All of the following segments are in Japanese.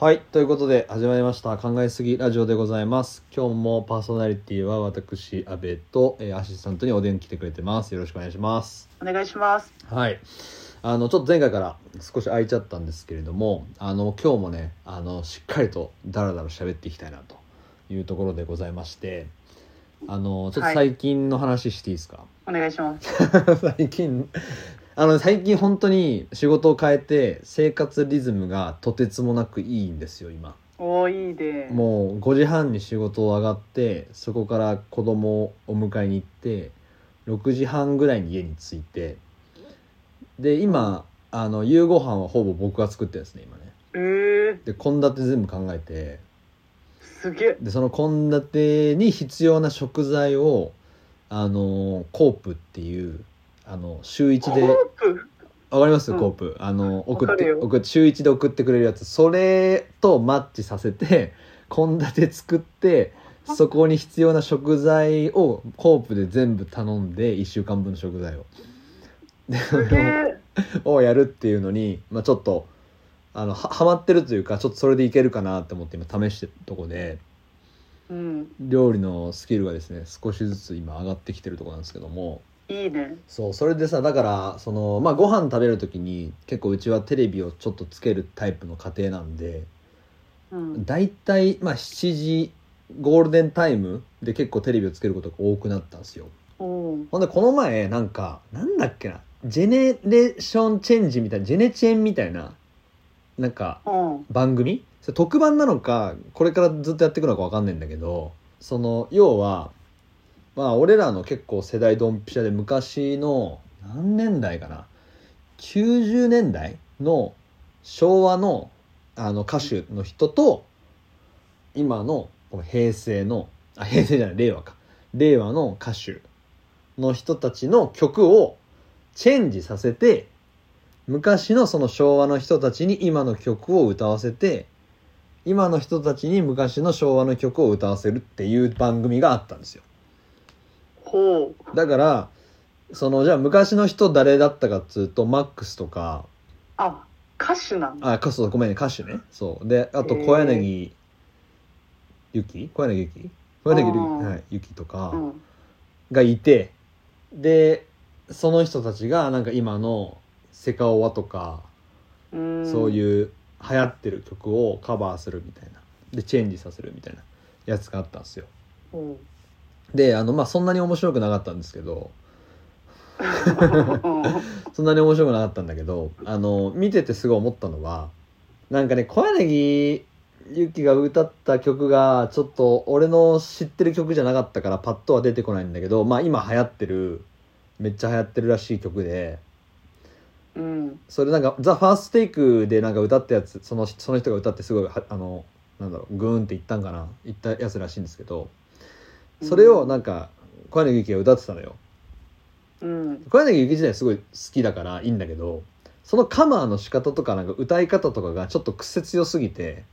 はい。ということで、始まりました。考えすぎラジオでございます。今日もパーソナリティは私、阿部と、えーアシスタントにおでん来てくれてます。よろしくお願いします。お願いします。はい。あの、ちょっと前回から少し空いちゃったんですけれども、あの、今日もね、あの、しっかりとダラダラ喋っていきたいなというところでございまして、あの、ちょっと最近の話していいですか、お願いします。最近あの最近本当に仕事を変えて生活リズムがとてつもなくいいんですよ今おーいいで。もう5時半に仕事を上がってそこから子供をお迎えに行って6時半ぐらいに家に着いてで今あの夕ご飯はほぼ僕が作ってるんですね今ねえー、で献立全部考えてすげえ。でその献立に必要な食材をあのコープっていうあの週1で。わかります、うん。コープ。あの送って送週1で送ってくれるやつ。それとマッチさせて献立作ってそこに必要な食材をコープで全部頼んで1週間分の食材を。をやるっていうのに、まあ、ちょっとあのははまってるというかちょっとそれでいけるかなって思って今試してるとこで。うん。料理のスキルがですね少しずつ今上がってきてるとこなんですけどもいいね。そうそれでさだからそのまあご飯食べる時に結構うちはテレビをちょっとつけるタイプの家庭なんでうん。だいたいまあ7時ゴールデンタイムで結構テレビをつけることが多くなったんですよほんでこの前なんかなんだっけなジェネレーションチェンジみたいなジェネチェンみたいななんかうん。番組？それ特番なのかこれからずっとやっていくのか分かんないんだけどその要はまあ俺らの結構世代ドンピシャで昔の何年代かな？90年代の昭和のあの歌手の人と今の平成のあ平成じゃない令和か令和の歌手の人たちの曲をチェンジさせて昔のその昭和の人たちに今の曲を歌わせて今の人たちに昔の昭和の曲を歌わせるっていう番組があったんですよ。だからそのじゃあ昔の人誰だったかっつうとマックスとかあ、歌手なんだ。あかそうごめんね歌手ねそうであと小柳ゆき？小柳ゆき？小柳ゆき,、はい、ゆきとかうん。がいてでその人たちがなんか今のセカオワとかうん。そうう。いう流行ってる曲をカバーするみたいなでチェンジさせるみたいなやつがあったんですようん。であのまあそんなに面白くなかったんですけどうん そんなに面白くなかったんだけどあの見ててすごい思ったのはなんかね小柳ゆきが歌った曲がちょっと俺の知ってる曲じゃなかったからパッとは出てこないんだけどまあ今流行ってるめっちゃ流行ってるらしい曲でうん。それなんか「ザ・ファーストテイクでなんか歌ったやつそのその人が歌ってすごいはあのなんだろうグーンっていったんかな言ったやつらしいんですけどそれをなんか小柳ゆきが歌ってたのよ。うん。小柳ゆき自体すごい好きだからいいんだけどそのカバーの仕方とかなんか歌い方とかがちょっと癖強すぎて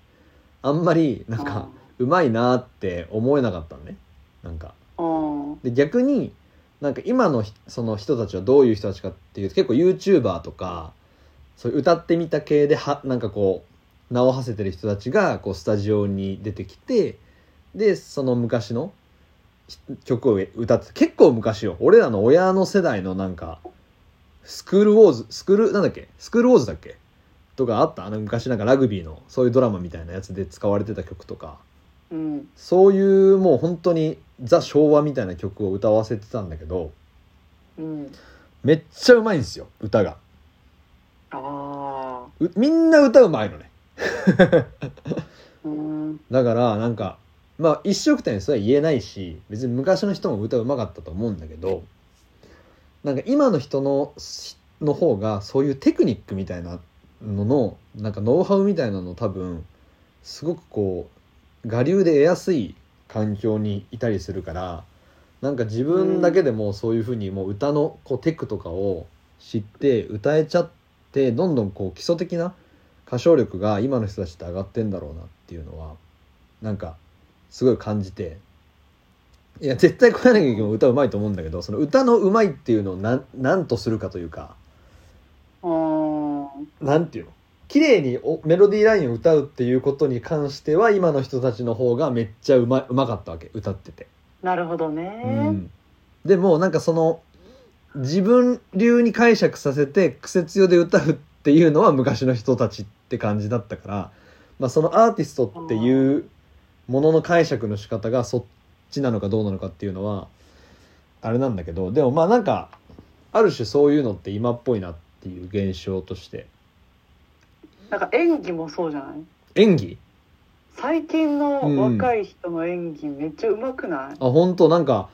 あんまりなんかうまいなって思えなかったのね。なんか。うん。で逆になんか今のひその人たちはどういう人たちかっていうと結構 YouTuber とかそういう歌ってみた系ではなんかこう名を馳せてる人たちがこうスタジオに出てきてでその昔のひ曲を歌って結構昔よ。俺らの親の世代のなんかスクールウォーズスクールなんだっけ？スクールウォーズだっけ？とかあった？あの昔なんかラグビーのそういうドラマみたいなやつで使われてた曲とか。うん。そういうもう本当にザ昭和みたいな曲を歌わせてたんだけどうん。めっちゃうまいんですよ歌が。あうみんな歌うまいのね。だからなんかまあ一色点それは言えないし別に昔の人も歌うまかったと思うんだけどなんか今の人のの方がそういうテクニックみたいなののなんかノウハウみたいなの多分すごくこう我流で得やすい環境にいたりするからなんか自分だけでもそういうふうにもう歌のこうテクとかを知って歌えちゃってどんどんこう基礎的な歌唱力が今の人たちって上がってんだろうなっていうのはなんかすごい感じて。いや絶対小柳君も歌うまいと思うんだけどその歌のうまいっていうのをなんなんとするかというか。うん。なんていうの？綺麗におメロディーラインを歌うっていうことに関しては今の人たちの方がめっちゃうまうまかったわけ歌ってて、なるほどうねん、でもなんかその自分流に解釈させて癖強で歌うっていうのは昔の人たちって感じだったから、まあ、そのアーティストっていうものの解釈の仕方がそっちなのかどうなのかっていうのはあれなんだけどでもまあなんかある種そういうのって今っぽいなっていう現象として。なんか演技もそうじゃない？演技？最近の若い人の演技めっちゃ上手くない？あ本当？なんか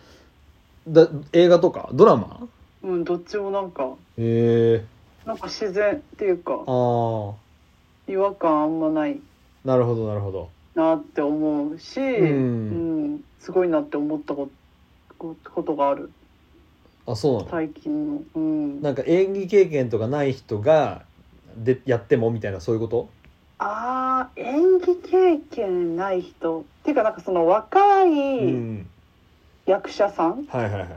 だ映画とか？ドラマ？うんどっちもなんか。へえ。なんか自然っていうか。ああ違和感あんまない。なるほどなるほどなって思うし、うん。んすごいなって思ったここことがある。あそうなの？最近の。うん。なんか演技経験とかない人がでやってもみたいなそういうこと？あー演技経験ない人。っていうかなんかその若ういん。役者さんっはいはいはいはい。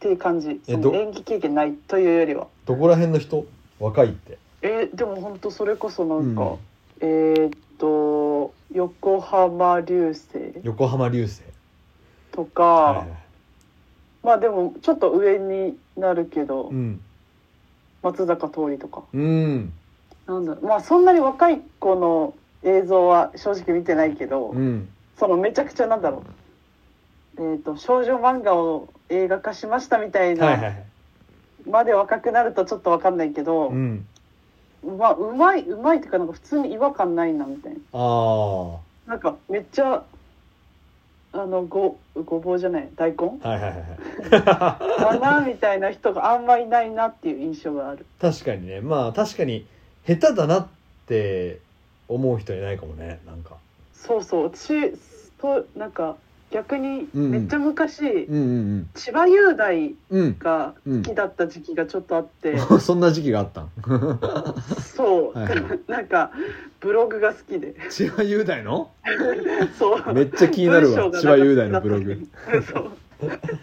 ていう感じ、その演技経験ないというよりは。どこら辺の人？若いって。えーでも本当それこそなんか、えーっと横浜流星横浜流星。とか、はいはいまあでもちょっと上になるけど、うん。松坂桃李とか。うん。なんだまあそんなに若い子の映像は正直見てないけど、うん。そのめちゃくちゃなんだろう。えっ、と少女漫画を映画化しましたみたいなはいはいはい。まで若くなるとちょっとわかんないけど、うんまあうまいうまいっていうかなんか普通に違和感ないなみたいな。ああなんかめっちゃあのごごぼうじゃない？大根？はいはいはいはい。だなみたいな人があんまいないなっていう印象がある。確かにね。まあ確かに下手だなって思う人いないかもねなんか。そうそう。私となんか逆にうん。めっちゃ昔、うんうん千葉雄大うん。うん。が好きだった時期がちょっとあって、そんな時期があったん そう、はいはい。なんかブログが好きで。千葉雄大の？そう。めっちゃ気になるわ。千葉雄大のブログ。そう。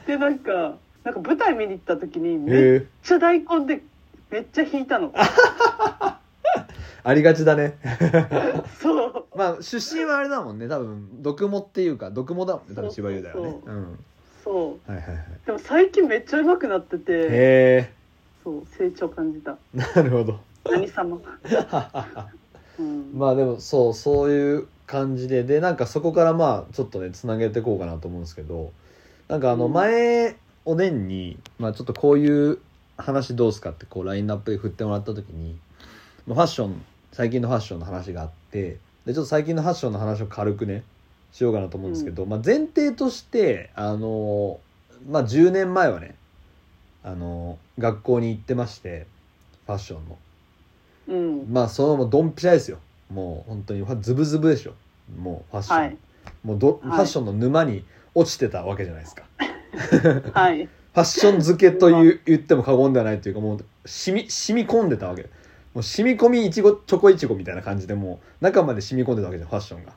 でなんかなんか舞台見に行った時にめっちゃ大根でめっちゃ弾いたのありがちだね。そう。まあ出身はあれだもんね。多分毒もっていうか毒もだもんね。多分千葉雄大はね。そう。うん。そうはいはいはい。でも最近めっちゃ上手くなってて。へそう成長感じた。えなるほど。何様。うん。まあでもそうそういう感じで。でなんかそこからまあちょっとねつなげていこうかなと思うんですけど。なんかあのうん。前おでんに、まあ、ちょっとこういう話どうすかってこうラインナップで振ってもらった時に、まあ、ファッション最近のファッションの話があってでちょっと最近のファッションの話を軽くねしようかなと思うんですけど、まあ、前提としてあのまあ10年前はねあの学校に行ってましてファッションの。うん。まあそのもうドンピシャですよ。もう本当にズブズブでしょ。もうファッション、はい。もうど、はい。ファッションの沼に落ちてたわけじゃないですか。はい。ファッション漬けという言っても過言ではないというかもう染み染み込んでたわけもう染み込みいちごチョコいちごみたいな感じでもう中まで染み込んでたわけじゃんファッションが。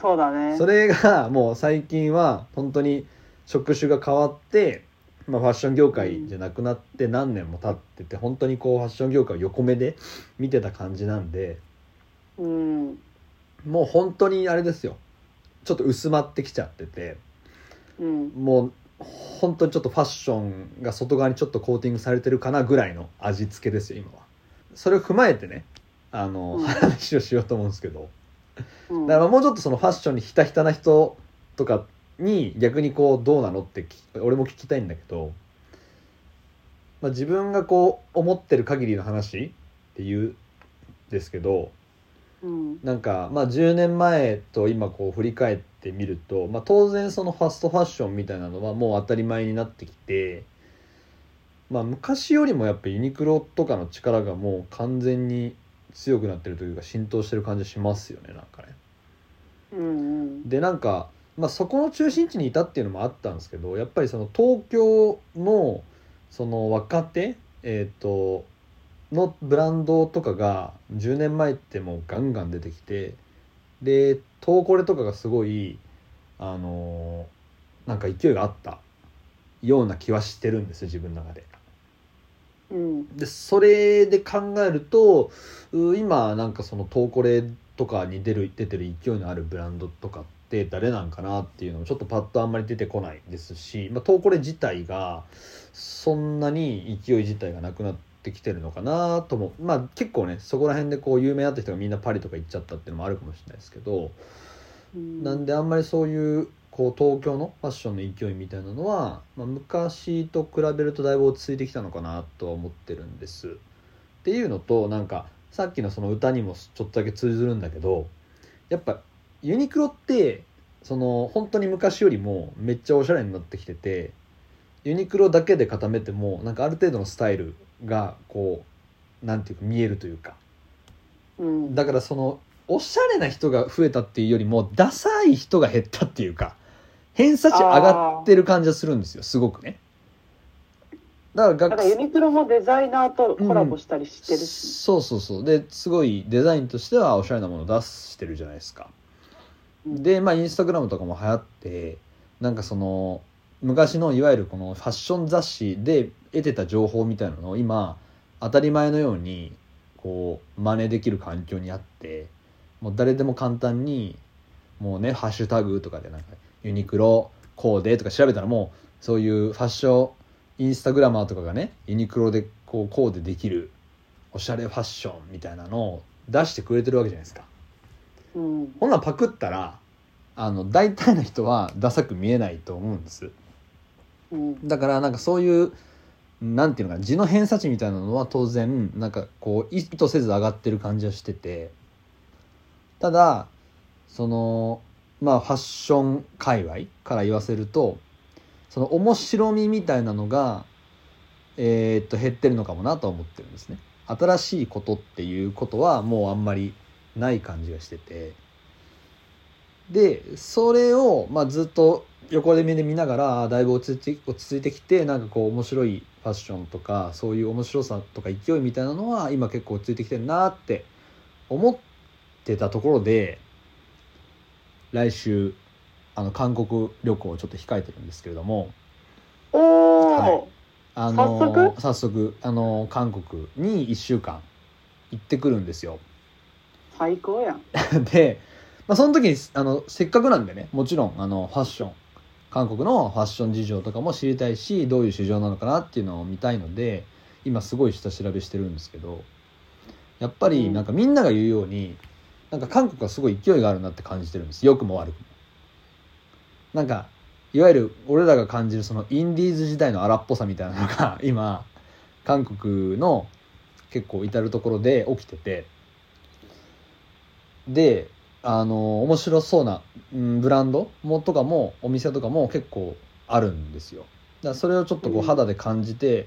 そうだね。それがもう最近は本当に職種が変わって、まあ、ファッション業界じゃなくなって何年も経ってて本当にこうファッション業界を横目で見てた感じなんでうん。もう本当にあれですよ。ちょっと薄まってきちゃっててうん。もう本当にちょっとファッションが外側にちょっとコーティングされてるかなぐらいの味付けですよ今はそれを踏まえてねあの、うん。話をしようと思うんですけど。うん。だからもうちょっとそのファッションにひたひたな人とかに逆にこうどうなのってき俺も聞きたいんだけど、まあ、自分がこう思ってる限りの話っていうんですけどうん。なんかまあ10年前と今こう振り返ってみると、まあ、当然そのファストファッションみたいなのはもう当たり前になってきて、まあ、昔よりもやっぱユニクロとかの力がもう完全に強くなってるというか浸透してる感じしますよねなんかね。うんうんでなんか、まあ、そこの中心地にいたっていうのもあったんですけどやっぱりその東京のその若手えっ、とのブランドとかが10年前ってもうガンガン出てきてで東コレとかがすごいあのーなんか勢いがあったような気はしてるんですよ自分の中で。うん。でそれで考えるとう今なんかそのトーコレとかに出る出てる勢いのあるブランドとかって誰なんかなっていうのもちょっとパッとあんまり出てこないですし、まあ、トーコレ自体がそんなに勢い自体がなくなってきてるのかなともまあ結構ねそこら辺でこう有名だった人がみんなパリとか行っちゃったっていうのもあるかもしれないですけど、うん。なんであんまりそういうこう東京のファッションの勢いみたいなのは、まあ、昔と比べるとだいぶ落ち着いてきたのかなとは思ってるんです。っていうのとなんかさっきのその歌にもちょっとだけ通ずるんだけどやっぱユニクロってその本当に昔よりもめっちゃおしゃれになってきててユニクロだけで固めてもなんかある程度のスタイルがこうなんていうか見えるというか。うん。だからそのおしゃれな人が増えたっていうよりもダサい人が減ったっていうか偏差値上がってる感じがするんですよすごく。ねだから学ユニクロもデザイナーとコラボしたりしてるし、そうそうそう。ですごいデザインとしてはおしゃれなものを出してるじゃないですか。うん。でまあインスタグラムとかも流行ってなんかその昔のいわゆるこのファッション雑誌で得てた情報みたいなのを今当たり前のようにこう真似できる環境にあってもう誰でも簡単にもうねハッシュタグとかでなんかユニクロコーデとか調べたらもうそういうファッションインスタグラマーとかがねユニクロでこうコーデできるおしゃれファッションみたいなのを出してくれてるわけじゃないですか。うん。ほんなんパクったらあの大体の人はダサく見えないと思うんです。うん。だからなんかそういうなんていうのかな字の偏差値みたいなのは当然なんかこう意図せず上がってる感じはしてて。ただそのまあファッション界隈から言わせるとその面白みみたいなのがえーっと減ってるのかもなと思ってるんですね。新しいことっていうことはもうあんまりない感じがしてて。でそれを、まあ、ずっと横で目で見ながらだいぶ落ち着いて落ち着いてきてなんかこう面白いファッションとかそういう面白さとか勢いみたいなのは今結構落ち着いてきてるなって思ってたところで来週あの韓国旅行をちょっと控えてるんですけれども。おお、はい。あの早速？早速あの韓国に1週間行ってくるんですよ。最高やん。で、まあ、その時にあのせっかくなんでねもちろんあのファッション。韓国のファッション事情とかも知りたいしどういう市場なのかなっていうのを見たいので今すごい下調べしてるんですけどやっぱりなんかみんなが言うようになんか韓国はすごい勢いがあるなって感じてるんです。良くも悪くも。なんかいわゆる俺らが感じるそのインディーズ時代の荒っぽさみたいなのが今韓国の結構至る所で起きてて。であの面白そうな、うん、ブランドもとかもお店とかも結構あるんですよ。だからそれをちょっとこううん。肌で感じて、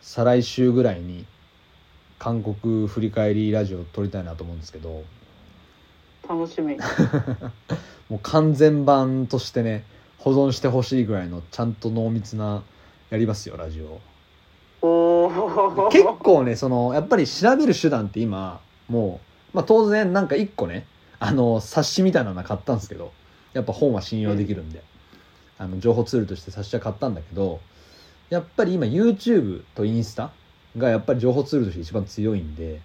再来週ぐらいに韓国振り返りラジオを撮りたいなと思うんですけど楽しみ。もう完全版としてね保存してほしいぐらいのちゃんと濃密なやりますよラジオ。おお結構ねそのやっぱり調べる手段って今もう、まあ、当然なんか一個ねあの冊子みたいなの買ったんですけどやっぱ本は信用できるんで、あの情報ツールとして冊子は買ったんだけどやっぱり今 YouTube とインスタがやっぱり情報ツールとして一番強いんで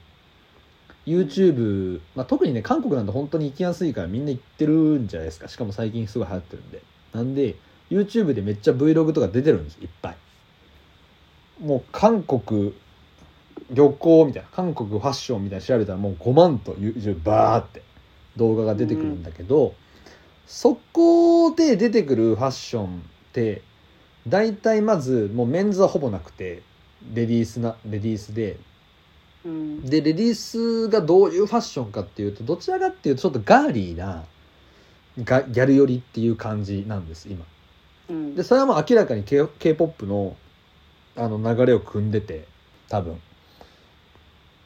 YouTube、まあ、特にね韓国なんて本当に行きやすいからみんな行ってるんじゃないですか。しかも最近すごい流行ってるんで。なんで YouTube でめっちゃ Vlog とか出てるんです。いっぱい。もう韓国旅行みたいな韓国ファッションみたいな調べたらもう5万と YouTube バーって動画が出てくるんだけど、そこで出てくるファッションって大体まずもうメンズはほぼなくてレディースなレディースでうん。でレディースがどういうファッションかっていうとどちらかっていうとちょっとガーリーながギャル寄りっていう感じなんです今。うん。でそれはもう明らかに K- K-POP のあの流れを組んでて多分、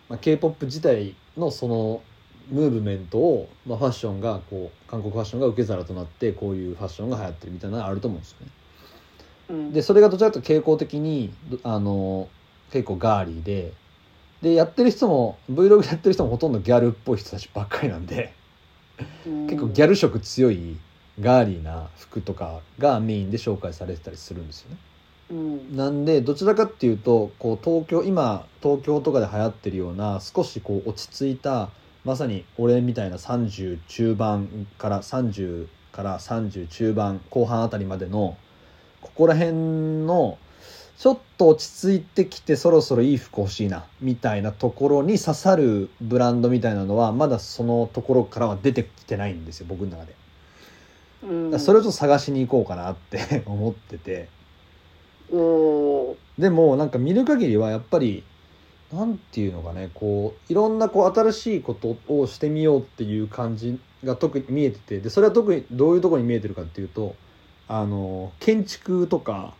まあ、K-POP 自体のそのムーブメントを、まあ、ファッションがこう韓国ファッションが受け皿となってこういうファッションが流行ってるみたいなのがあると思うんですよね。うん。でそれがどちらかというと傾向的にどあの結構ガーリーででやってる人も Vlog やってる人もほとんどギャルっぽい人たちばっかりなんで結構ギャル色強いガーリーな服とかがメインで紹介されてたりするんですよね。うんなんでどちらかっていうとこう東京今東京とかで流行ってるような少しこう落ち着いたまさに俺みたいな30中盤から30から30中盤後半あたりまでのここら辺のちょっと落ち着いてきてそろそろいい服欲しいなみたいなところに刺さるブランドみたいなのはまだそのところからは出てきてないんですよ僕の中で。うんそれをちょっと探しに行こうかなって 思ってて。でもなんか見る限りはやっぱりなんていうのかねこういろんなこう新しいことをしてみようっていう感じが特に見えててでそれは特にどういうところに見えてるかっていうとあの建築とか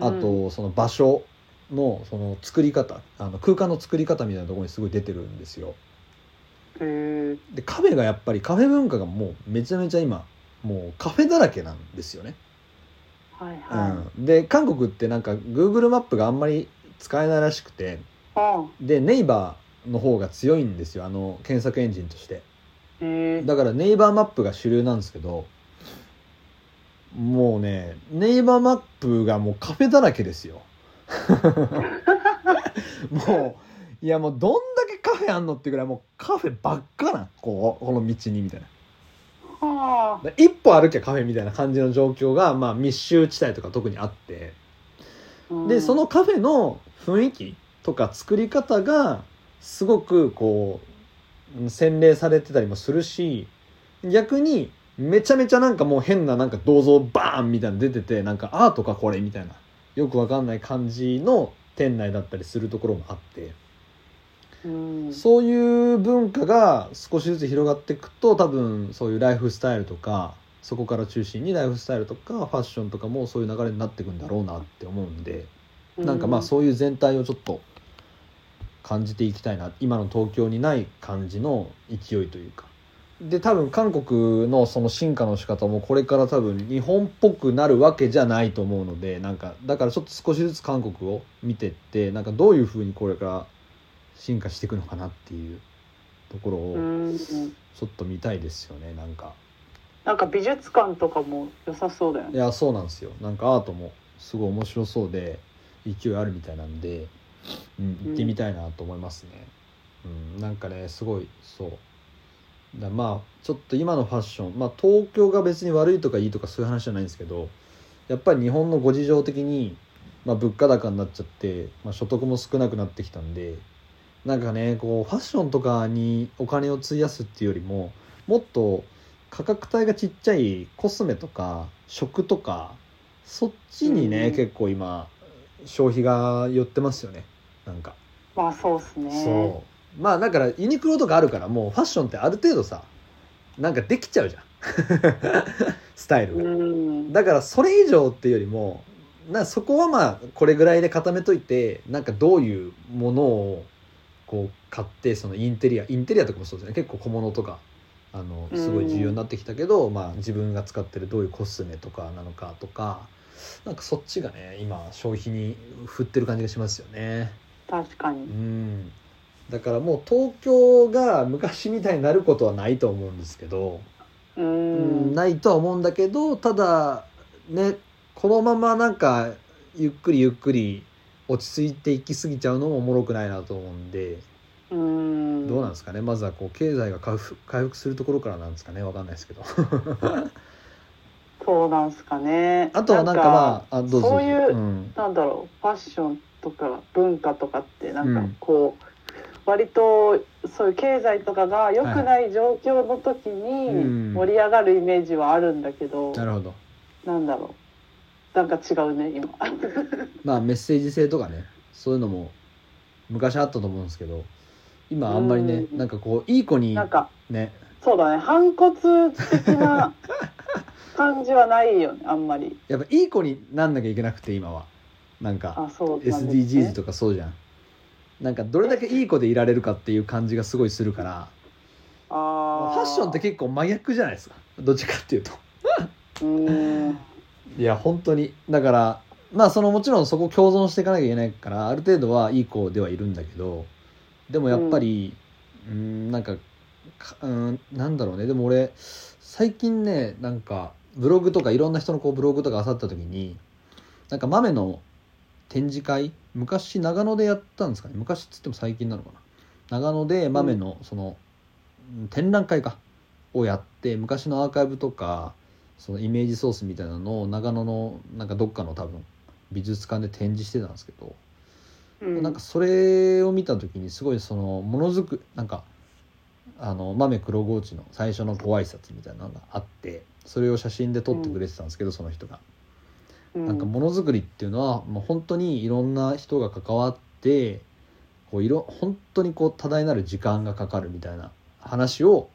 あとその場所のその作り方あの空間の作り方みたいなところにすごい出てるんですよ。へえでカフェがやっぱりカフェ文化がもうめちゃめちゃ今もうカフェだらけなんですよね。はいはい、うん、で韓国ってなんか Google マップがあんまり使えないらしくてあでネイバーの方が強いんですよあの検索エンジンとして。だからネイバーマップが主流なんですけどもうねネイバーマップがもうカフェだらけですよ。もういやもうどんだけカフェあんのってぐらいもうカフェばっかなん。こうこの道にみたいな。はあ。だ一歩歩きゃカフェみたいな感じの状況が、まあ、密集地帯とか特にあって。うん。でそのカフェの雰囲気とか作り方がすごくこう洗練されてたりもするし逆にめちゃめちゃなんかもう変ななんか銅像バーンみたいなの出ててなんかアートかこれみたいな。よくわかんない感じの店内だったりするところもあって。うん。そういう文化が少しずつ広がっていくと多分そういうライフスタイルとかそこから中心にライフスタイルとかファッションとかもそういう流れになっていくんだろうなって思うんで。なんかまあそういう全体をちょっと感じていきたいな。今の東京にない感じの勢いというかで多分韓国のその進化の仕方もこれから多分日本っぽくなるわけじゃないと思うのでなんかだからちょっと少しずつ韓国を見てってなんかどういうふうにこれから進化していくのかなっていうところをうんちょっと見たいですよねなんか。なんか美術館とかも良さそうだよね。いやそうなんですよ。なんかアートもすごい面白そうで勢いあるみたいなんで、うん、行ってみたいなと思いますね、うんなんかねすごいそうだまあちょっと今のファッションまあ東京が別に悪いとかいいとかそういう話じゃないんですけどやっぱり日本のご事情的に、まあ、物価高になっちゃって、まあ、所得も少なくなってきたんでなんかねこうファッションとかにお金を費やすっていうよりももっと価格帯がちっちゃいコスメとか食とかそっちにね、うん。結構今消費が寄ってますよねなんか、まあそうっすね。そうまあだからユニクロとかあるからもうファッションってある程度さなんかできちゃうじゃん。スタイルうが、ん。だからそれ以上っていうよりもなそこはまあこれぐらいで固めといてなんかどういうものをこう買ってそのインテリアインテリアとかもそうですね結構小物とかあのすごい重要になってきたけど、まあ、自分が使ってるどういうコスメとかなのかとかなんかそっちがね今消費に振ってる感じがしますよね。う確かに。んだからもう東京が昔みたいになることはないと思うんですけど、ううんんないとは思うんだけどただねこのままなんかゆっくりゆっくり落ち着いていき過ぎちゃうのもおもろくないなと思うんでうん。どうなんですかね？まずはこう経済が回復回復するところからなんですかね？わかんないですけど。そうなんすかね。あとはなんかまああどうぞ。そういううん。なんだろうファッションとか文化とかってなんかうん。こう、割とそういう経済とかが良くない状況の時うん。に盛り上がるイメージはあるんだけど、なるほど。なんだろう。なんか違うね今。まあメッセージ性とかね。そういうのも昔あったと思うんですけど今あんまりねうん。なんかこういい子になんかね。そうだね反骨的な 感じはないよねあんまり。やっぱいい子になんなきゃいけなくて今は。なんかなんね。SDGs とかそうじゃんなんかどれだけいい子でいられるかっていう感じがすごいするから。あー。ファッションって結構真逆じゃないですか？どっちかっていうと。いや本当に。だからまあそのもちろんそこ共存していかなきゃいけないからある程度はいい子ではいるんだけどでもやっぱりうんなんかかうんなんだろうね。でも俺最近ねなんかブログとかいろんな人のこうブログとか漁った時になんか豆の展示会？昔長野でやったんですかね？昔っつっても最近なのかな？長野で豆のその、うん展覧会か？をやって昔のアーカイブとかそのイメージソースみたいなのを長野のなんかどっかの多分美術館で展示してたんですけど、うん。なんかそれを見た時にすごいそのものづくなんかあの豆黒河内の最初のご挨拶みたいなのがあってそれを写真で撮ってくれてたんですけど、その人が。うん。なんかものづくりっていうのはもう本当にいろんな人が関わってこういろ本当にこう多大なる時間がかかるみたいな話を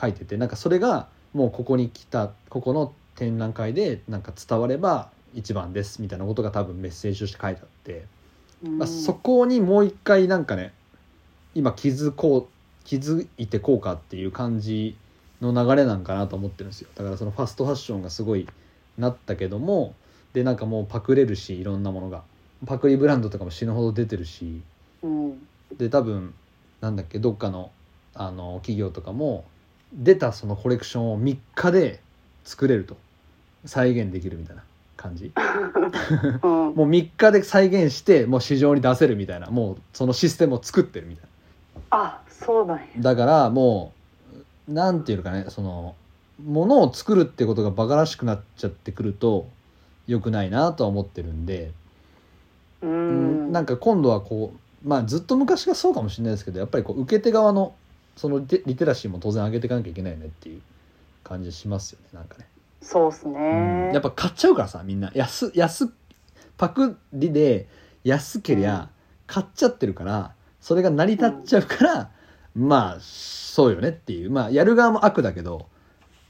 書いててなんかそれがもうここに来たここの展覧会でなんか伝われば一番ですみたいなことが多分メッセージとして書いてあって、うん。まあ、そこにもう一回なんかね今気づこう気づいてこうかっていう感じの流れなんかなと思ってるんですよ。だからそのファストファッションがすごいなったけどもでなんかもうパクれるしいろんなものが。パクリブランドとかも死ぬほど出てるし。うん。で多分なんだっけどっかのあの企業とかも出たそのコレクションを3日で作れると。再現できるみたいな感じ。うん。もう3日で再現してもう市場に出せるみたいな。もうそのシステムを作ってるみたいあそうなんや。なだからもうなんていうのかねそのものを作るってことがバカらしくなっちゃってくると良くないなとは思ってるんで、ううん。んなんか今度はこうまあずっと昔がそうかもしれないですけどやっぱりこう受け手側のそのリテラシーも当然上げていかなきゃいけないよねっていう感じしますよねなんかね。そうっすうん。ねやっぱ買っちゃうからさみんな。安安パクリで安けりゃ買っちゃってるからそれが成り立っちゃうから、まあそうよねっていう。まあやる側も悪だけど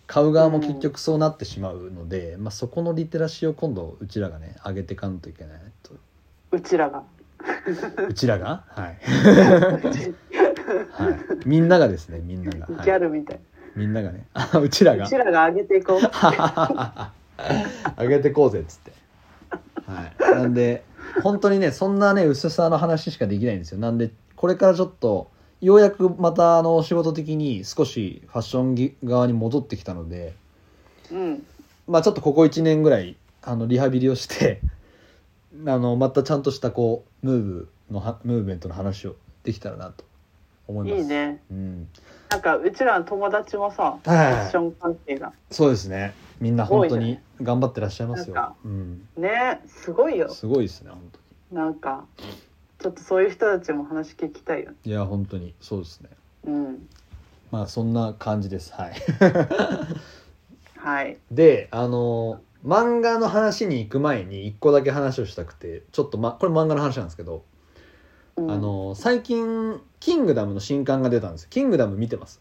買う側も結局そうなってしまうので、まあ、そこのリテラシーを今度うちらがね上げていかんといけないと。うちらが。うちらが？はい、はい、みんながですねみんなが、ギはい、ャルみたい。みんながね。あうちらが。うちらが上げていこう。上げてこうぜっつって。はい。なんで本当にねそんなね薄さの話しかできないんですよ。なんでこれからちょっとようやくまたあの仕事的に少しファッションぎ側に戻ってきたのでうん。まあちょっとここ1年ぐらいあのリハビリをして あのまたちゃんとしたこうムーブのはムーブメントの話をできたらなと思います。いいね。うん。なんかうちらの友達もさフはいァッション関係が。そうですね。みんな本当に頑張ってらっしゃいますよ。なんかうん。ねすごいよ。すごいですね本当に。なんかちょっとそういう人たちも話聞きたいよね。いや本当にそうですね。うん。まあそんな感じです。はい。はい。であの漫画の話に行く前に一個だけ話をしたくてちょっと、ま、これ漫画の話なんですけど、うん。あの最近「キングダム」の新刊が出たんです。よキングダム見てます？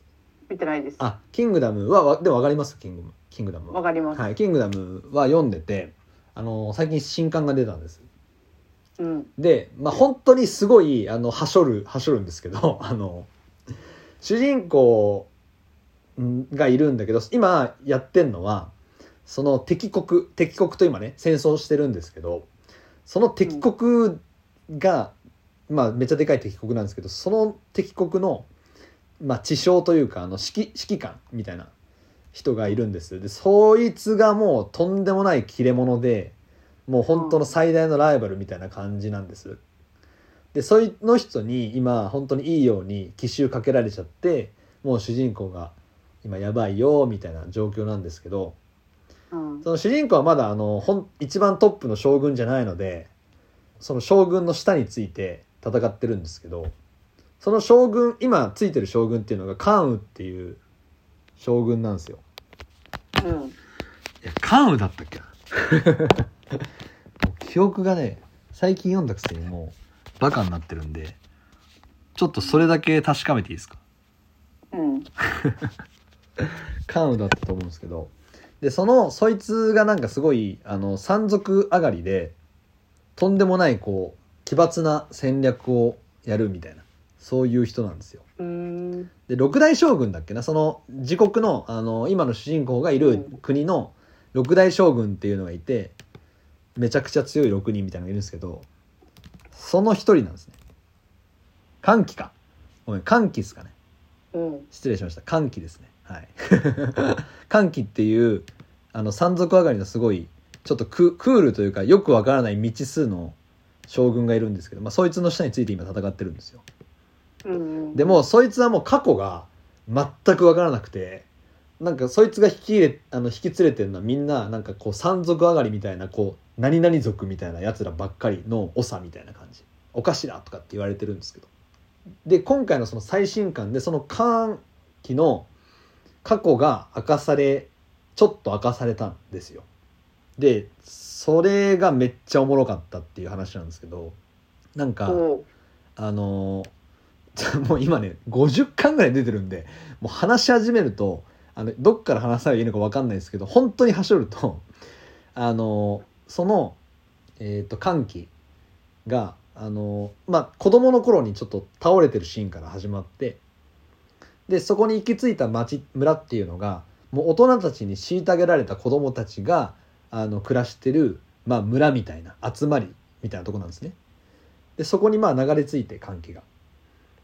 見てないです。あキングダムはわでも分かります？キングキングダムは。わかります、はいキングダムは読んでてあの最近新刊が出たんですでまあ本当にすごいあのはしょるはしょるんですけど あの主人公がいるんだけど今やってんのはその敵国敵国と今ね戦争してるんですけどその敵国が、まあめっちゃでかい敵国なんですけどその敵国の、まあ、地将というかあの指揮指揮官みたいな人がいるんです。でそいつがもうとんでもない切れ者でもう本当の最大のライバルみたいな感じなんです。でそいの人に今本当にいいように奇襲かけられちゃってもう主人公が今やばいよみたいな状況なんですけどうん。その主人公はまだあのほん一番トップの将軍じゃないのでその将軍の下について戦ってるんですけどその将軍今ついてる将軍っていうのが関羽っていう将軍なんですよ。うん。いや関羽だったっけ 記憶がね最近読んだくせにもうバカになってるんでちょっとそれだけ確かめていいですか？うん。関羽だったと思うんですけど。でそのそいつがなんかすごいあの山賊上がりでとんでもないこう奇抜な戦略をやるみたいなそういう人なんですよ。うん。で六大将軍だっけな？その自国のあの今の主人公がいる国の六大将軍っていうのがいてめちゃくちゃ強い6人みたいなのがいるんですけどその一人なんですね。歓喜か。ごめん歓喜ですかね。うん。失礼しました。歓喜ですね。はい。歓喜っていうあの山賊上がりのすごいちょっとククールというかよくわからない未知数の将軍がいるんですけど、まあ、そいつの下について今戦ってるんですよ。うんでもそいつはもう過去が全く分からなくてなんかそいつが引き入れあの引き連れてるのはみんななんかこう山賊上がりみたいなこう何々族みたいなやつらばっかりの長みたいな感じ。お頭とかって言われてるんですけど。で今回のその最新刊でその歓喜の過去が明かされちょっと明かされたんですよ。でそれがめっちゃおもろかったっていう話なんですけどなんかおあのー もう今ね50巻ぐらい出てるんでもう話し始めるとあのどっから話したらいいのか分かんないですけど本当に走るとあのーそのえっ、と歓喜があのーまあ子供の頃にちょっと倒れてるシーンから始まってでそこに行き着いた町村っていうのがもう大人たちに虐げられた子供たちがあの暮らしてる、まあ、村みたいな集まりみたいなとこなんですね。でそこにまあ流れ着いて歓喜が。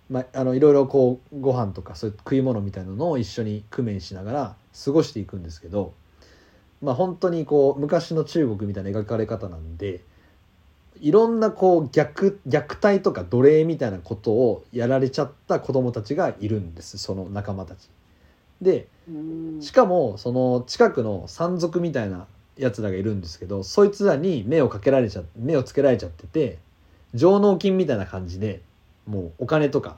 まあ、あのいろいろこうご飯とかそういう食い物みたいなのを一緒に工面しながら過ごしていくんですけどまあ本当にこう昔の中国みたいな描かれ方なんでいろんなこう虐虐待とか奴隷みたいなことをやられちゃった子供たちがいるんですその仲間たち。でうんしかもその近くの山賊みたいなやつらがいるんですけどそいつらに目をかけられちゃ目をつけられちゃってて上納金みたいな感じでもうお金とか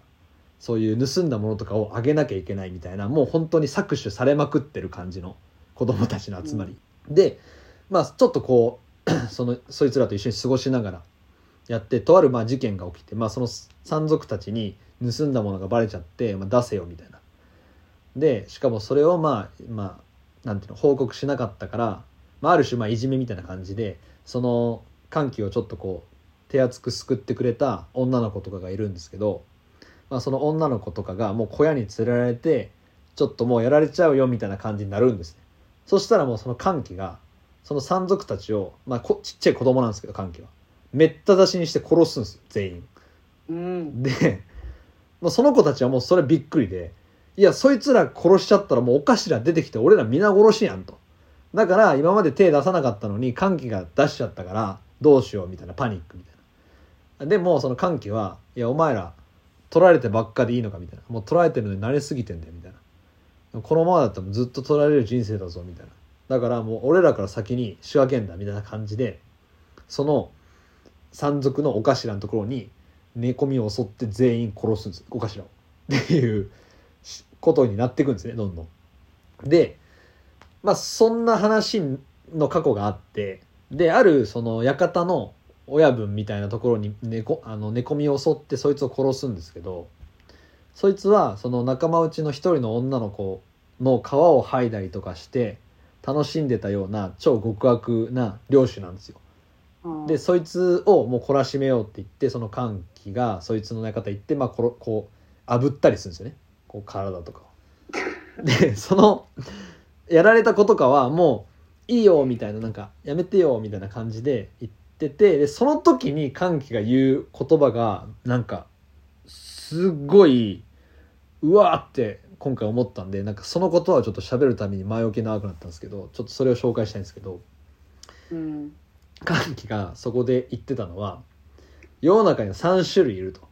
そういう盗んだものとかをあげなきゃいけないみたいなもう本当に搾取されまくってる感じの子供たちの集まり、でまあちょっとこう そのそいつらと一緒に過ごしながらやってとあるまあ事件が起きて、まあ、その山賊たちに盗んだものがバレちゃって、まあ、出せよみたいな。でしかもそれをまあまあなんていうの報告しなかったから、まあ、ある種まあいじめみたいな感じでその歓喜をちょっとこう手厚く救ってくれた女の子とかがいるんですけど、まあ、その女の子とかがもう小屋に連れられてちょっともうやられちゃうよみたいな感じになるんですねそしたらもうその歓喜がその山賊たちを、まあ、こちっちゃい子供なんですけど歓喜は。めった刺しにして殺すんですよ全員。うん。で、まあ、その子たちはもうそれびっくりでいやそいつら殺しちゃったらもうお頭出てきて俺ら皆殺しやんと。だから今まで手出さなかったのに歓喜が出しちゃったからどうしようみたいなパニックみたいな。でもその歓喜はいやお前ら取られてばっかでいいのかみたいな。もう取られてるのに慣れすぎてんだよみたいなこのままだったらずっと取られる人生だぞみたいな。だからもう俺らから先に仕分けんだみたいな感じで。その山賊のお頭のところに寝込みを襲って全員殺すんですお頭を。っていうことになっていくんですねどんどん。でまあそんな話の過去があってであるその館の親分みたいなところに寝こあの寝込みを襲ってそいつを殺すんですけどそいつはその仲間内の一人の女の子の皮を剥いだりとかして楽しんでたような超極悪な漁師なんですよ。うんでそいつをもう懲らしめようって言ってその歓喜がそいつの館行って、まあ、ころこう炙ったりするんですよねこう体とかを。でそのやられた子とかはもういいよみたいななんかやめてよみたいな感じで言っててでその時に歓喜が言う言葉がなんかすっごいうわーって今回思ったんでなんかそのことはちょっと喋るために前置き長くなったんですけどちょっとそれを紹介したいんですけど。うん歓喜がそこで言ってたのは世の中には3種類いると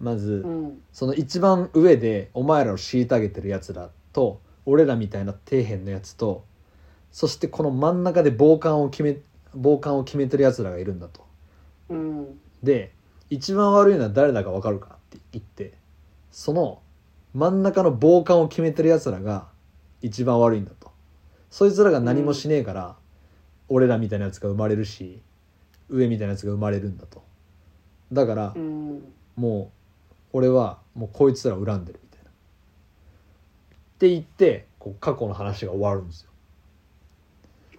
まず、うんその一番上でお前らを虐げてるやつらと俺らみたいな底辺のやつとそしてこの真ん中で傍観を決め傍観を決めてるやつらがいるんだとうんで一番悪いのは誰だか分かるかって言ってその真ん中の傍観を決めてるやつらが一番悪いんだと。そいつらが何もしねえから、俺らみたいなやつが生まれるし上みたいなやつが生まれるんだと。だから、うん。もう俺はもうこいつらを恨んでるみたいな。って言ってこう過去の話が終わるんですよ。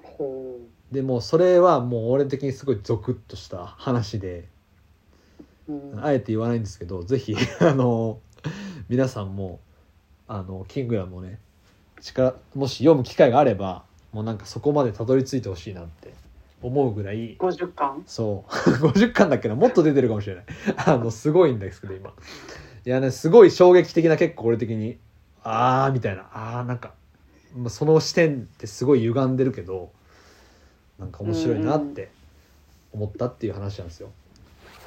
ほでもうそれはもう俺的にすごいゾクッとした話であえて言わないんですけどぜひ あの皆さんもあのキングダムをね力もし読む機会があればもうなんかそこまでたどり着いてほしいなって思うぐらい50巻？そう。50巻だっけな？もっと出てるかもしれない。あのすごいんですけど今。いやねすごい衝撃的な結構俺的にああみたいな。あーなんかまあその視点ってすごい歪んでるけどなんか面白いなって思ったっていう話なんですよ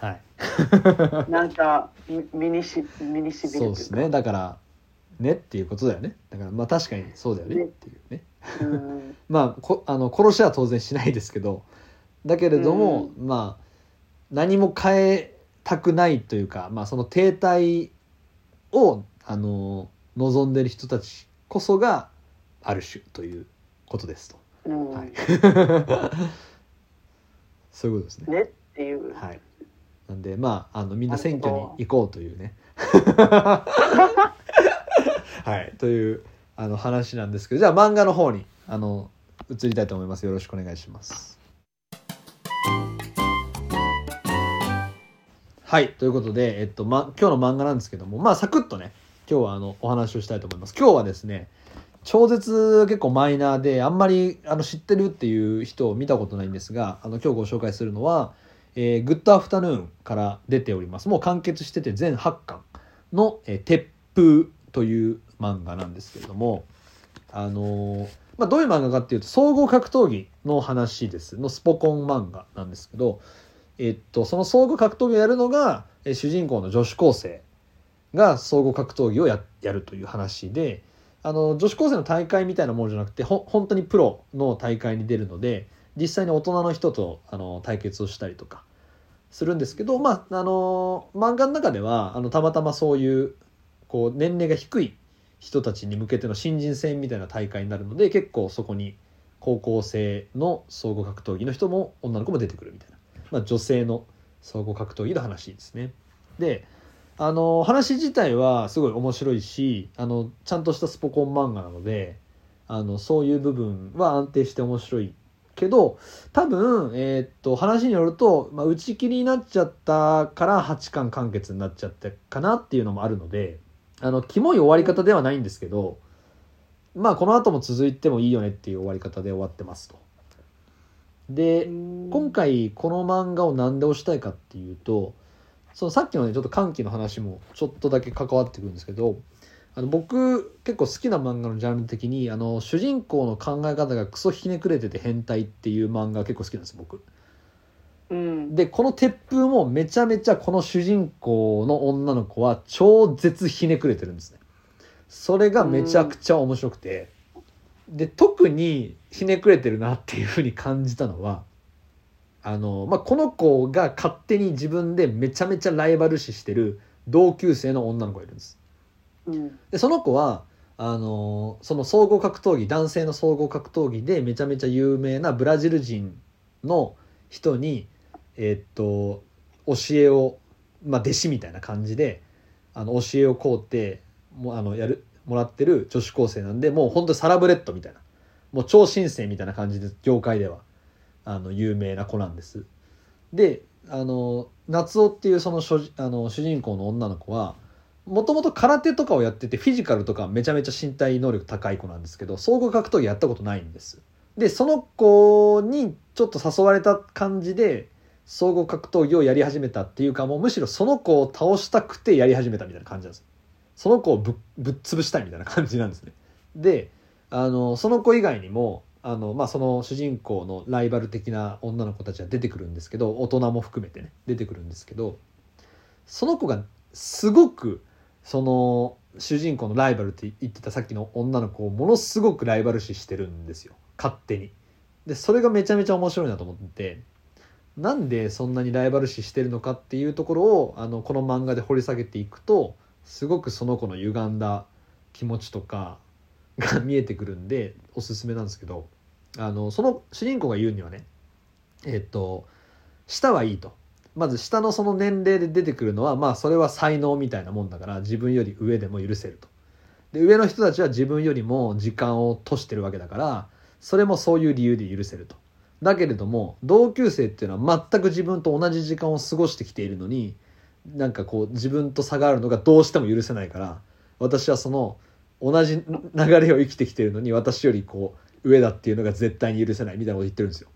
はい。なんかみ身にし身にしみるというか。そうですね。だからねっていうことだよね。だからまあ確かにそうだよねっていうね。うん。まあこあの殺しは当然しないですけどだけれども、まあ何も変えたくないというか、まあ、その停滞をあの望んでる人たちこそがある種ということですと。うん。はい。そういうことですね。ねっていう、はい。なんでまああのみんな選挙に行こうというね。はいというあの話なんですけどじゃあ漫画の方にあの移りたいと思います。よろしくお願いします。はいということで、えっとま、今日の漫画なんですけどもまあサクッとね今日はあのお話をしたいと思います。今日はですね超絶結構マイナーであんまりあの知ってるっていう人を見たことないんですがあの今日ご紹介するのは「えーグッドアフタヌーン」から出ております。もう完結してて全8巻の「えー鉄風」という漫画なんですけれどもあのーまあ、どういう漫画かっていうと総合格闘技の話ですのスポコン漫画なんですけど、えっと、その総合格闘技をやるのが、えー主人公の女子高生が総合格闘技をややるという話であの女子高生の大会みたいなものじゃなくてほ本当にプロの大会に出るので実際に大人の人とあの対決をしたりとかするんですけどまああの漫画の中ではあのたまたまそういうこう年齢が低い人たちに向けての新人戦みたいな大会になるので結構そこに高校生の総合格闘技の人も女の子も出てくるみたいな、まあ、女性の総合格闘技の話ですね。であの話自体はすごい面白いしあのちゃんとしたスポコン漫画なのであのそういう部分は安定して面白いけど多分、えーっと話によると、まあ、打ち切りになっちゃったから8巻完結になっちゃったかなっていうのもあるのであのキモい終わり方ではないんですけどまあこの後も続いてもいいよねっていう終わり方で終わってますと。で今今回この漫画を何で推したいかっていうとそのさっきのねちょっと歓喜の話もちょっとだけ関わってくるんですけどあの僕結構好きな漫画のジャンル的にあの主人公の考え方がクソひねくれてて変態っていう漫画結構好きなんです僕。うんでこの鉄風もめちゃめちゃこの主人公の女の子は超絶ひねくれてるんですね。それがめちゃくちゃ面白くて、で特にひねくれてるなっていうふうに感じたのはあの、まあ、この子が勝手に自分でめちゃめちゃライバル視してる同級生の女の子がいるんです。でその子はあのその総合格闘技男性の総合格闘技でめちゃめちゃ有名なブラジル人の人にえっと教えを、まあ、弟子みたいな感じであの教えを請うってもあのやるもらってる女子高生なんでもう本当にサラブレッドみたいなもう超新星みたいな感じで業界ではあの有名な子なんです。であの夏男っていうその主あの主人公の女の子はもともと空手とかをやっててフィジカルとかめちゃめちゃ身体能力高い子なんですけど総合格闘技やったことないんです。でその子にちょっと誘われた感じで総合格闘技をやり始めたっていうかもうむしろその子を倒したくてやり始めたみたいな感じなんです。その子をぶぶっ潰したいみたいな感じなんですね。であのその子以外にもあの、まあ、その主人公のライバル的な女の子たちは出てくるんですけど大人も含めてね出てくるんですけどその子がすごくその主人公のライバルって言ってたさっきの女の子をものすごくライバル視してるんですよ。勝手に。でそれがめちゃめちゃ面白いなと思ってなんでそんなにライバル視してるのかっていうところをあのこの漫画で掘り下げていくとすごくその子の歪んだ気持ちとか が見えてくるんでおすすめなんですけどあのその主人公が言うにはねえっと舌はいいと。まず下のその年齢で出てくるのはまあそれは才能みたいなもんだから自分より上でも許せるとで上の人たちは自分よりも時間を賭してるわけだからそれもそういう理由で許せるとだけれども同級生っていうのは全く自分と同じ時間を過ごしてきているのになんかこう自分と差があるのがどうしても許せないから私はその同じ流れを生きてきてるのに私よりこう上だっていうのが絶対に許せないみたいなこと言ってるんですよ。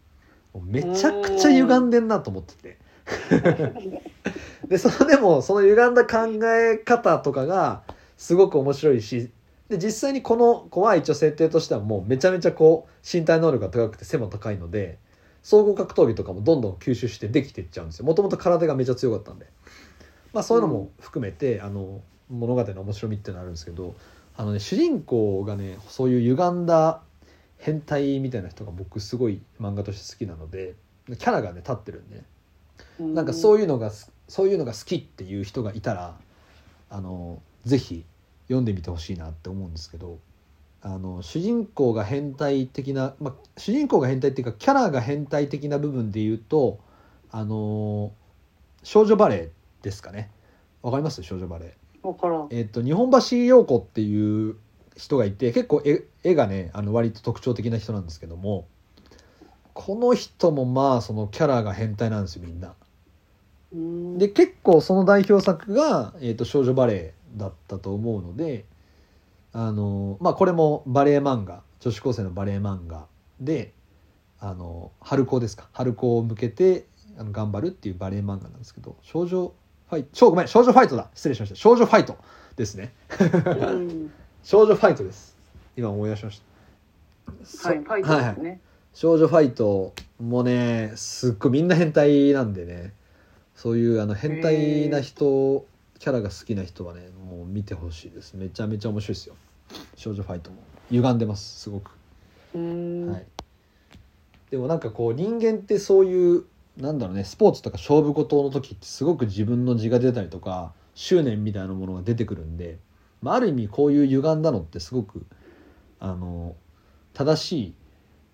めちゃくちゃ歪んでんなと思ってて。でそのでもその歪んだ考え方とかがすごく面白いしで実際にこの子は一応設定としてはもうめちゃめちゃこう身体能力が高くて背も高いので総合格闘技とかもどんどん吸収してできていっちゃうんですよ。もともと空手がめちゃ強かったんで、まあ、そういうのも含めて、あの物語の面白みっていうのがあるんですけどあの、ね、主人公がねそういう歪んだ変態みたいな人が僕すごい漫画として好きなのでキャラがね立ってるんで、なんかそういいうのがすそういうのが好きっていう人がいたらあのぜひ読んでみてほしいなって思うんですけどあの主人公が変態的な、まあ、主人公が変態っていうかキャラが変態的な部分で言うとあの少女バレエですかね。わかります？少女バレエえっと日本橋陽子っていう人がいて結構絵絵がねあの割と特徴的な人なんですけどもこの人もまあそのキャラが変態なんですよみんな。うん。で結構その代表作が、えー、と少女バレエだったと思うのであのまあこれもバレエ漫画女子高生のバレエ漫画であの春高ですか？春高を向けてあの頑張るっていうバレエ漫画なんですけど少女ファイト少ごめん少女ファイトだ。失礼しました。少女ファイトですね。うん。少女ファイトです。今思い出しました。はいファイトはいはいですね少女ファイトもねすっごいみんな変態なんでね。そういうあの変態な人キャラが好きな人はねもう見てほしいです。めちゃめちゃ面白いですよ。少女ファイトも。歪んでますすごく、うん。はい、でもなんかこう人間ってそういうなんだろうねスポーツとか勝負事の時ってすごく自分の字が出たりとか執念みたいなものが出てくるんで、まあ、ある意味こういう歪んだのってすごくあの正しい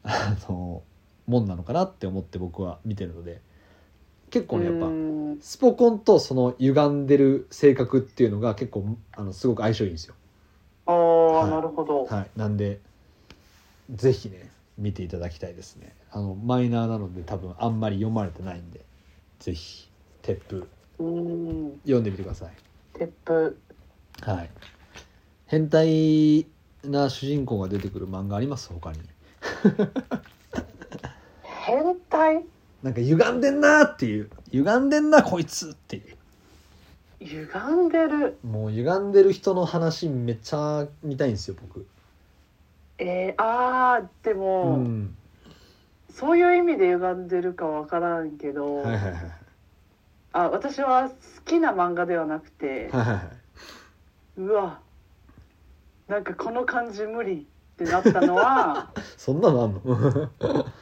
あのもんなのかなって思って僕は見てるので。結構ねやっぱうん。スポコンとその歪んでる性格っていうのが結構あのすごく相性いいんですよ。ああい。なるほど。はい、なんでぜひね見ていただきたいですね。あのマイナーなので多分あんまり読まれてないんでぜひ「鉄風うん」読んでみてください。鉄風はい。変態な主人公が出てくる漫画あります？他に変態。なんか歪んでんなっていう。歪んでんなこいつっていう。歪んでる。もう歪んでる人の話めっちゃ見たいんですよ僕。えー、あーでうも、ん。そういう意味で歪んでるかわからんけど、はいはいはい。あ私は好きな漫画ではなくて、はいはいはい。うわなんかこの感じ無理ってなったのは そんなのあんの？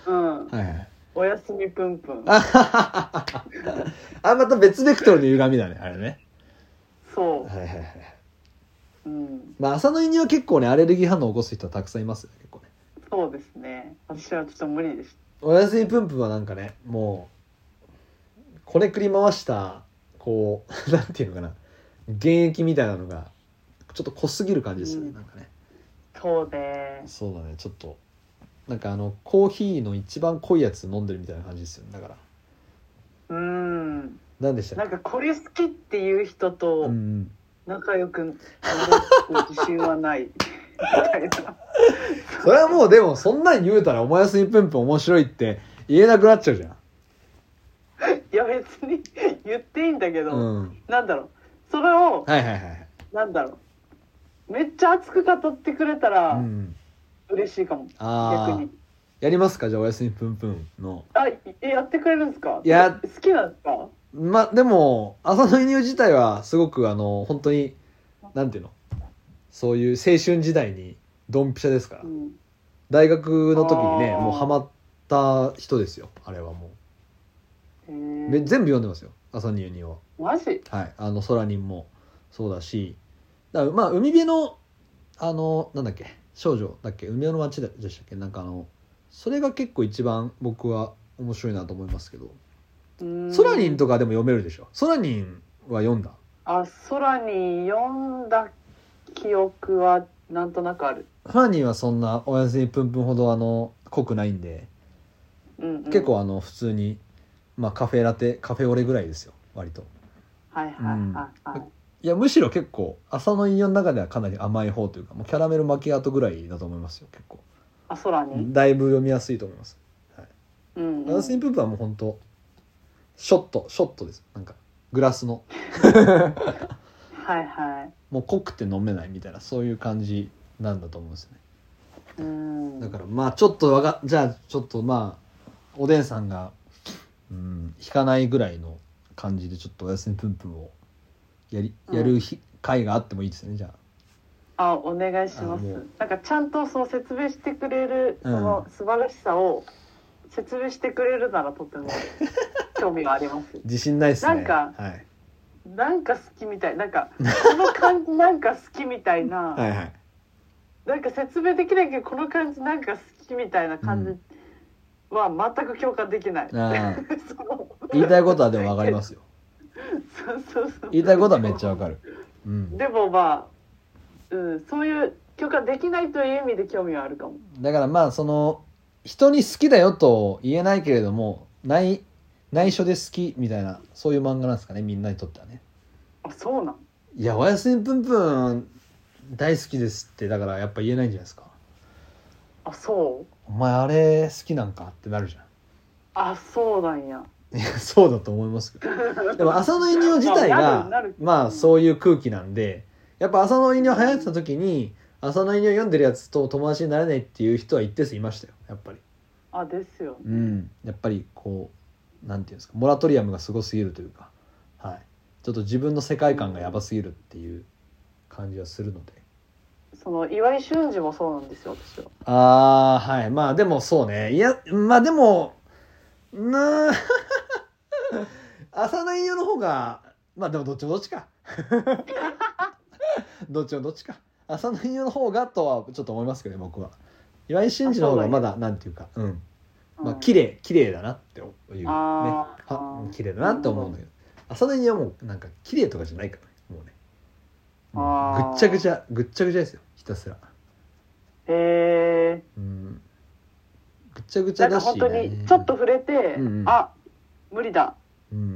うん。はいはい。おやすみぷんぷん。あまた別ベクトルの歪みだねあれね。そはいはいはい。う、うん、まあ朝の犬は結構ねアレルギー反応を起こす人はたくさんいますよね結構ね。そうですね。私はちょっと無理でしおやすみぷんぷんはなんかねもうこねくり回したこう なんていうのかな。原液みたいなのがちょっと濃すぎる感じですよね、うん。なんかね。たそうね。そうだね。ちょっとなんかあのコーヒーの一番濃いやつ飲んでるみたいな感じですよねだから。うん。何でしたなんかこれ好きっていう人うんとうん、仲良くなる自信はない。みたいなそれはもうでもそんなん言うたら「おやすみぷんぷん面白い」って言えなくなっちゃうじゃん。いや別に言っていいんだけど、うん、なんだろう。それをはいはいはい。なんだろうめっちゃ熱く語ってくれたらうん、嬉しいかも、ああ逆に。やりますかじゃあおやすみぷんぷんの。あいえやってくれるんですか？いや。好きなんですか？までも朝の犬自体はすごくあの本当になんていうの？そういう青春時代にドンピシャですから。うん。大学の時にねあー。もうハマった人ですよあれはもへうー。め全部読んでますよ朝の犬は。マジ？はいあの空人もそうだしだまあ海辺のあのなんだっけ少女だっけ海辺の街でしたっけなんかあのそれが結構一番僕は面白いなと思いますけど。ソラニンとかでも読めるでしょ？ソラニンは読んだ？あ空に読んだ記憶はなんとなくある、ソラニンはそんなおやすみぷんぷんほどあの濃くないんでうんうん、結構あの普通にまあカフェラテカフェオレぐらいですよ割と。はいはいはいはい、いやむしろ結構朝の飲料の中ではかなり甘い方というかもうキャラメルマキアートぐらいだと思いますよ結構。あ空に、だいぶ読みやすいと思います。うんおやすみぷんぷんはもう本当ショットショットです。なんかグラスの。はいはい。もう濃くて飲めないみたいなそういう感じなんだと思うんですよね。うん。だからまあちょっとわがじゃあちょっとまあおでんさんが、うん、引かないぐらいの感じでちょっとおやすみぷんぷんをやりうん。やる日、回があってもいいですねじゃあ。あお願いします。なんかちゃんとその説明してくれるうん。その素晴らしさを説明してくれるならとても 興味があります。自信ないっすね。なんかはい、なんか好きみたい。なんかこの感じ なんか好きみたいな、はいはい。なんか説明できないけどこの感じなんか好きみたいな感じは全く共感できない、あ その言いたいことはでも分かりますよそうそうそう。言いたいことはめっちゃ分かる。うん。でもまあ、うん、そういう共感できないという意味で興味はあるかも。だからまあその人に好きだよと言えないけれども内内緒で好きみたいなそういう漫画なんですかねみんなにとってはね。あそうなん？いや「おやすみぷんぷん」大好きですってだからやっぱ言えないんじゃないですか。あそう？お前あれ好きなんかってなるじゃん。あそうなんやいやそうだと思います。けどでも浅野稲夫自体がまあそういう空気なんでやっぱ浅野稲夫流行ってた時に浅野稲夫読んでるやつと友達になれないっていう人は一定数いましたよやっぱり。あですよね、うん。やっぱりこうなんていうんですかモラトリアムがすごすぎるというかはい。ちょっと自分の世界観がやばすぎるっていう感じはするので。その岩井俊二もそうなんですよ私は。ああはい。まあでもそうね。いやまあでもなあ 浅野稲夫の方がまあでもどっちもどっちか。どっちもどっちか。浅野稲夫の方がとはちょっと思いますけどね僕は。岩井俊二の方がまだなんていうかうん。まあうん。綺麗綺麗だなっていうね。は綺麗だなって思うんだけど。浅野稲夫はもうなんか綺麗とかじゃないからねもうね。うぐっちゃぐちゃぐっちゃぐちゃですよひたすら。へえうん。ぐっちゃぐちゃだし、なんか本当ね、にちょっと触れて、うんうん。あ無理だ。うん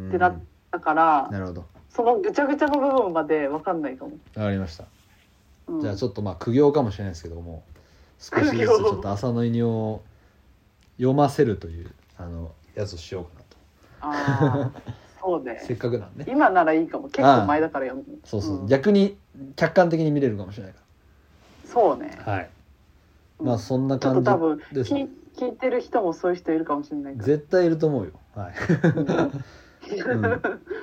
ってなだから、なるほど。そのぐちゃぐちゃの部分まで分かんないかも、わかりました、うん、じゃあちょっとまあ苦行かもしれないですけども少しずつちょっと浅野稲夫を読ませるというあのやつをしようかなと。ああそうね。せっかくなんで。ね今ならいいかも。結構前だから読む。そうそう、ん。逆に客観的に見れるかもしれないかそうね。らはい。うん。まあそんなちょっと多分です聞い聞いてる人もそういう人いるかもしれないから。絶対いると思うよ。はい。うん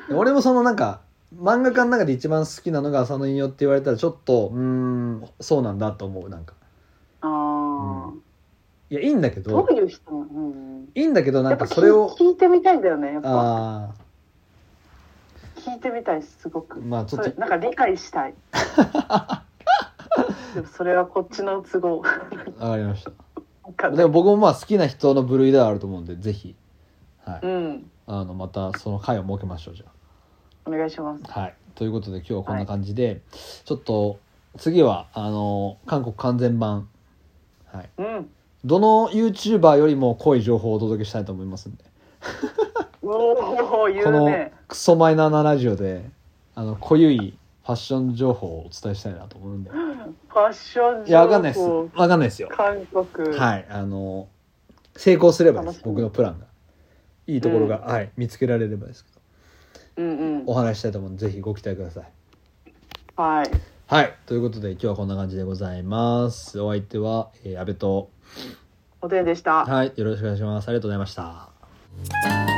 うん。俺もそのなんか漫画家の中で一番好きなのが浅野稲夫って言われたらちょっとうーんそうなんだと思うなんか。ああ、いやいいんだけどどういう人うん。いいんだけどなんかそれを聞いてみたいんだよねやっぱ。あ聞いてみたいすごく。あまあちょっと。なんか理解したい。でもそれはこっちの都合。わかりました。でも僕もまあ好きな人の部類ではあると思うんでぜひ。はい。うんあのまたその回を設けましょうじゃお願いします。あはい。ということで今日はこんな感じで、ちょっと次はあの韓国完全版。はい。うん。どの YouTuber よりも濃い情報をお届けしたいと思いますんで。おお言このクソマイナーなラジオであの濃ゆいファッション情報をお伝えしたいなと思うんで。ファッション情報。いやわかんないです。わかんないですよ。韓国。はい。あの成功すればです。僕のプランがいいところが、はい見つけられればですけど。うんうん。お話ししたいと思うのでぜひご期待ください。はい。はい。ということで今日はこんな感じでございます。お相手は、えー、安倍と。おでんでした。はい。よろしくお願いします。ありがとうございました